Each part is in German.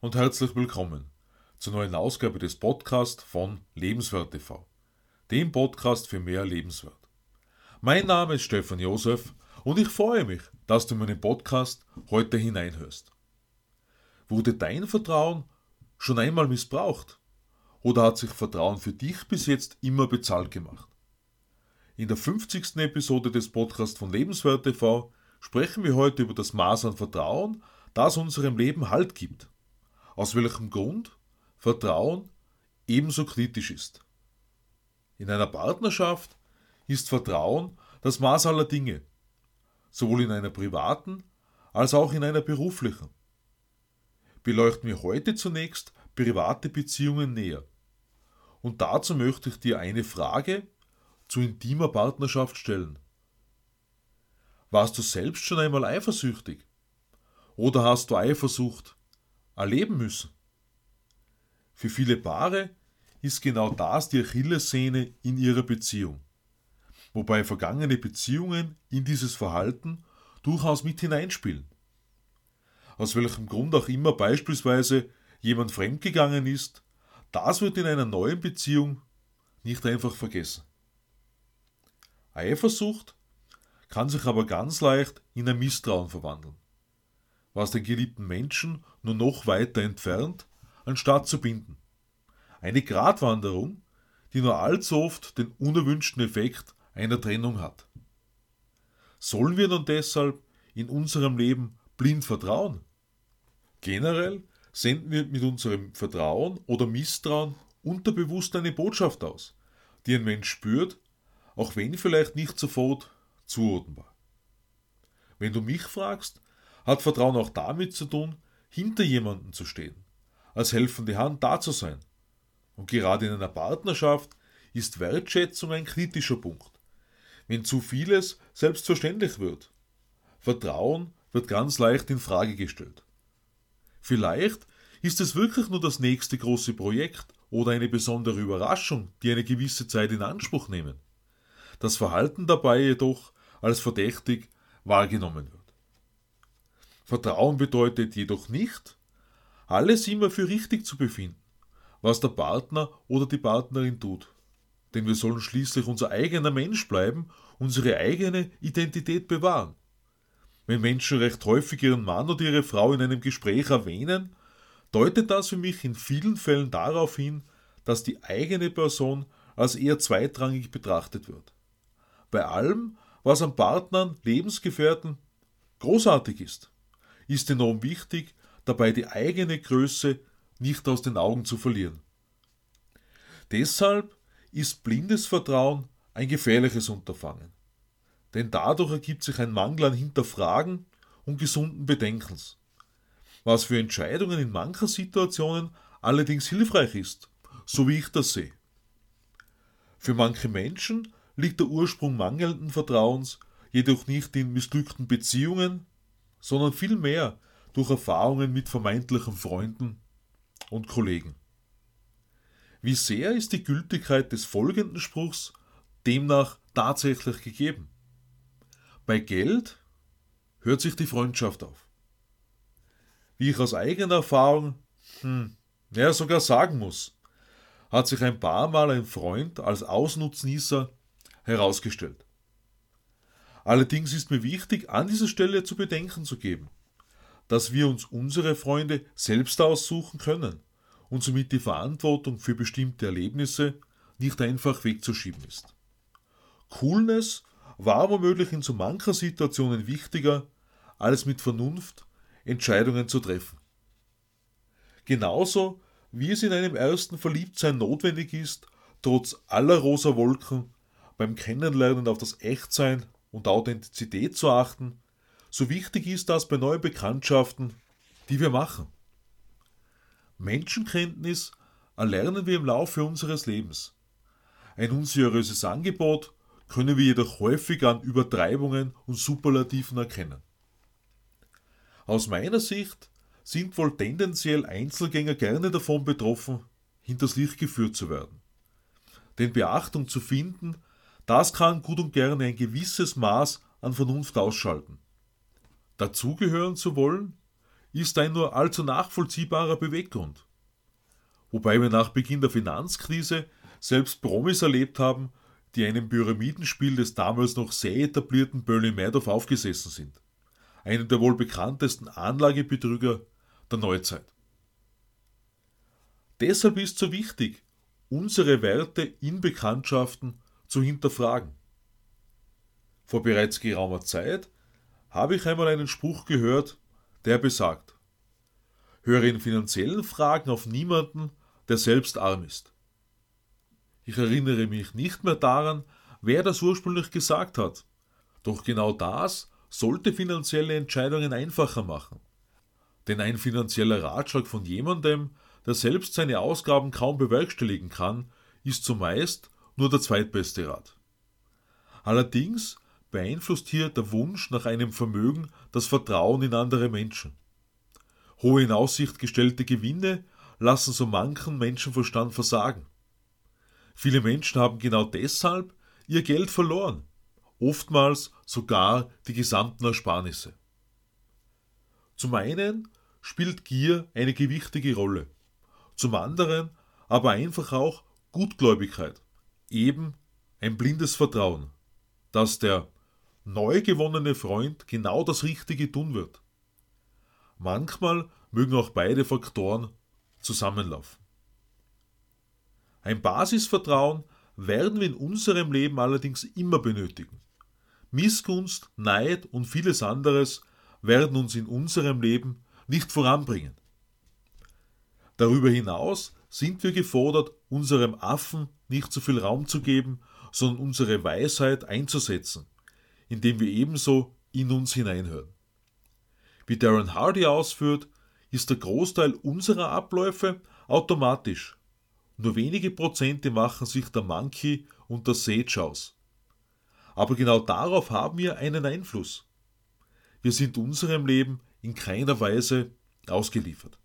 und herzlich willkommen zur neuen Ausgabe des Podcasts von Lebenswert TV, dem Podcast für mehr Lebenswert. Mein Name ist Stefan Josef und ich freue mich, dass du in meinen Podcast heute hineinhörst. Wurde dein Vertrauen schon einmal missbraucht? Oder hat sich Vertrauen für dich bis jetzt immer bezahlt gemacht? In der 50. Episode des Podcasts von Lebenswert TV sprechen wir heute über das Maß an Vertrauen, das unserem Leben Halt gibt. Aus welchem Grund Vertrauen ebenso kritisch ist. In einer Partnerschaft ist Vertrauen das Maß aller Dinge, sowohl in einer privaten als auch in einer beruflichen. Beleuchten wir heute zunächst private Beziehungen näher. Und dazu möchte ich dir eine Frage zu intimer Partnerschaft stellen. Warst du selbst schon einmal eifersüchtig? Oder hast du Eifersucht erleben müssen? Für viele Paare ist genau das die Achillessehne in ihrer Beziehung, wobei vergangene Beziehungen in dieses Verhalten durchaus mit hineinspielen. Aus welchem Grund auch immer beispielsweise jemand fremdgegangen ist, das wird in einer neuen Beziehung nicht einfach vergessen. Eifersucht kann sich aber ganz leicht in ein Misstrauen verwandeln, was den geliebten Menschen nur noch weiter entfernt, anstatt zu binden. Eine Gratwanderung, die nur allzu oft den unerwünschten Effekt einer Trennung hat. Sollen wir nun deshalb in unserem Leben blind vertrauen? Generell senden wir mit unserem Vertrauen oder Misstrauen unterbewusst eine Botschaft aus, die ein Mensch spürt, auch wenn vielleicht nicht sofort zuordnenbar. Wenn du mich fragst, hat Vertrauen auch damit zu tun, hinter jemanden zu stehen, als helfende Hand da zu sein. Und gerade in einer Partnerschaft ist Wertschätzung ein kritischer Punkt. Wenn zu vieles selbstverständlich wird, Vertrauen wird ganz leicht in Frage gestellt. Vielleicht ist es wirklich nur das nächste große Projekt oder eine besondere Überraschung, die eine gewisse Zeit in Anspruch nehmen. Das Verhalten dabei jedoch als verdächtig wahrgenommen wird. Vertrauen bedeutet jedoch nicht, alles immer für richtig zu befinden, was der Partner oder die Partnerin tut. Denn wir sollen schließlich unser eigener Mensch bleiben, unsere eigene Identität bewahren. Wenn Menschen recht häufig ihren Mann oder ihre Frau in einem Gespräch erwähnen, deutet das für mich in vielen Fällen darauf hin, dass die eigene Person als eher zweitrangig betrachtet wird. Bei allem, was an Partnern, Lebensgefährten großartig ist, ist enorm wichtig, dabei die eigene Größe nicht aus den Augen zu verlieren. Deshalb ist blindes Vertrauen ein gefährliches Unterfangen. Denn dadurch ergibt sich ein Mangel an Hinterfragen und gesunden Bedenkens, was für Entscheidungen in mancher Situationen allerdings hilfreich ist, so wie ich das sehe. Für manche Menschen liegt der Ursprung mangelnden Vertrauens jedoch nicht in missglückten Beziehungen, sondern vielmehr durch Erfahrungen mit vermeintlichen Freunden und Kollegen. Wie sehr ist die Gültigkeit des folgenden Spruchs demnach tatsächlich gegeben? Bei Geld hört sich die Freundschaft auf. Wie ich aus eigener Erfahrung, hm, ja sogar sagen muss, hat sich ein paar Mal ein Freund als Ausnutznießer herausgestellt. Allerdings ist mir wichtig, an dieser Stelle zu bedenken zu geben, dass wir uns unsere Freunde selbst aussuchen können und somit die Verantwortung für bestimmte Erlebnisse nicht einfach wegzuschieben ist. Coolness war womöglich in so mancher Situationen wichtiger, als mit Vernunft Entscheidungen zu treffen. Genauso wie es in einem ersten Verliebtsein notwendig ist, trotz aller rosa Wolken beim Kennenlernen auf das Echtsein und Authentizität zu achten, so wichtig ist das bei neuen Bekanntschaften, die wir machen. Menschenkenntnis erlernen wir im Laufe unseres Lebens. Ein unseriöses Angebot können wir jedoch häufig an Übertreibungen und Superlativen erkennen. Aus meiner Sicht sind wohl tendenziell Einzelgänger gerne davon betroffen, hinters Licht geführt zu werden. Denn Beachtung zu finden, das kann gut und gerne ein gewisses Maß an Vernunft ausschalten. Dazugehören zu wollen, ist ein nur allzu nachvollziehbarer Beweggrund. Wobei wir nach Beginn der Finanzkrise selbst Promis erlebt haben, die einem Pyramidenspiel des damals noch sehr etablierten Bernie Madoff aufgesessen sind. Einem der wohl bekanntesten Anlagebetrüger der Neuzeit. Deshalb ist so wichtig, unsere Werte in Bekanntschaften zu hinterfragen. Vor bereits geraumer Zeit habe ich einmal einen Spruch gehört, der besagt, höre in finanziellen Fragen auf niemanden, der selbst arm ist. Ich erinnere mich nicht mehr daran, wer das ursprünglich gesagt hat. Doch genau das sollte finanzielle Entscheidungen einfacher machen. Denn ein finanzieller Ratschlag von jemandem, der selbst seine Ausgaben kaum bewerkstelligen kann, ist zumeist nur der zweitbeste Rat. Allerdings beeinflusst hier der Wunsch nach einem Vermögen das Vertrauen in andere Menschen. Hohe in Aussicht gestellte Gewinne lassen so manchen Menschenverstand versagen. Viele Menschen haben genau deshalb ihr Geld verloren, oftmals sogar die gesamten Ersparnisse. Zum einen spielt Gier eine gewichtige Rolle, zum anderen aber einfach auch Gutgläubigkeit, eben ein blindes Vertrauen, dass der neu gewonnene Freund genau das Richtige tun wird. Manchmal mögen auch beide Faktoren zusammenlaufen. Ein Basisvertrauen werden wir in unserem Leben allerdings immer benötigen. Missgunst, Neid und vieles anderes werden uns in unserem Leben nicht voranbringen. Darüber hinaus sind wir gefordert, unserem Affen nicht zu viel Raum zu geben, sondern unsere Weisheit einzusetzen, indem wir ebenso in uns hineinhören. Wie Darren Hardy ausführt, ist der Großteil unserer Abläufe automatisch. Nur wenige Prozente machen sich der Monkey und der Sage aus. Aber genau darauf haben wir einen Einfluss. Wir sind unserem Leben in keiner Weise ausgeliefert.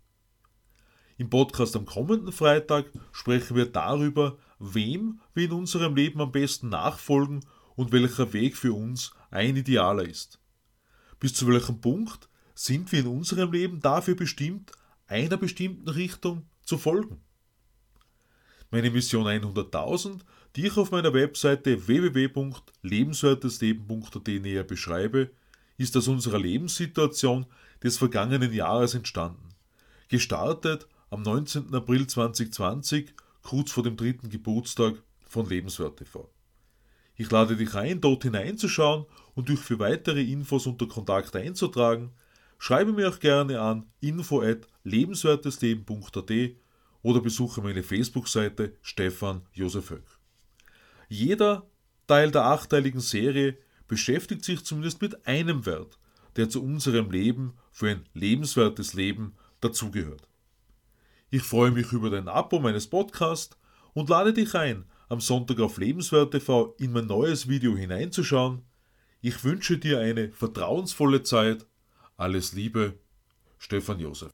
Im Podcast am kommenden Freitag sprechen wir darüber, wem wir in unserem Leben am besten nachfolgen und welcher Weg für uns ein idealer ist. Bis zu welchem Punkt sind wir in unserem Leben dafür bestimmt, einer bestimmten Richtung zu folgen. Meine Mission 100.000, die ich auf meiner Webseite www.lebenswertesleben.at näher beschreibe, ist aus unserer Lebenssituation des vergangenen Jahres entstanden. Gestartet am 19. April 2020, kurz vor dem dritten Geburtstag von Lebenswert TV. Ich lade dich ein, dort hineinzuschauen und dich für weitere Infos unter Kontakt einzutragen. Schreibe mir auch gerne an info at lebenswertesleben.at oder besuche meine Facebook-Seite Stefan Josef Höck. Jeder Teil der achteiligen Serie beschäftigt sich zumindest mit einem Wert, der zu unserem Leben für ein lebenswertes Leben dazugehört. Ich freue mich über dein Abo meines Podcasts und lade dich ein, am Sonntag auf Lebenswert in mein neues Video hineinzuschauen. Ich wünsche dir eine vertrauensvolle Zeit alles Liebe, Stefan Josef.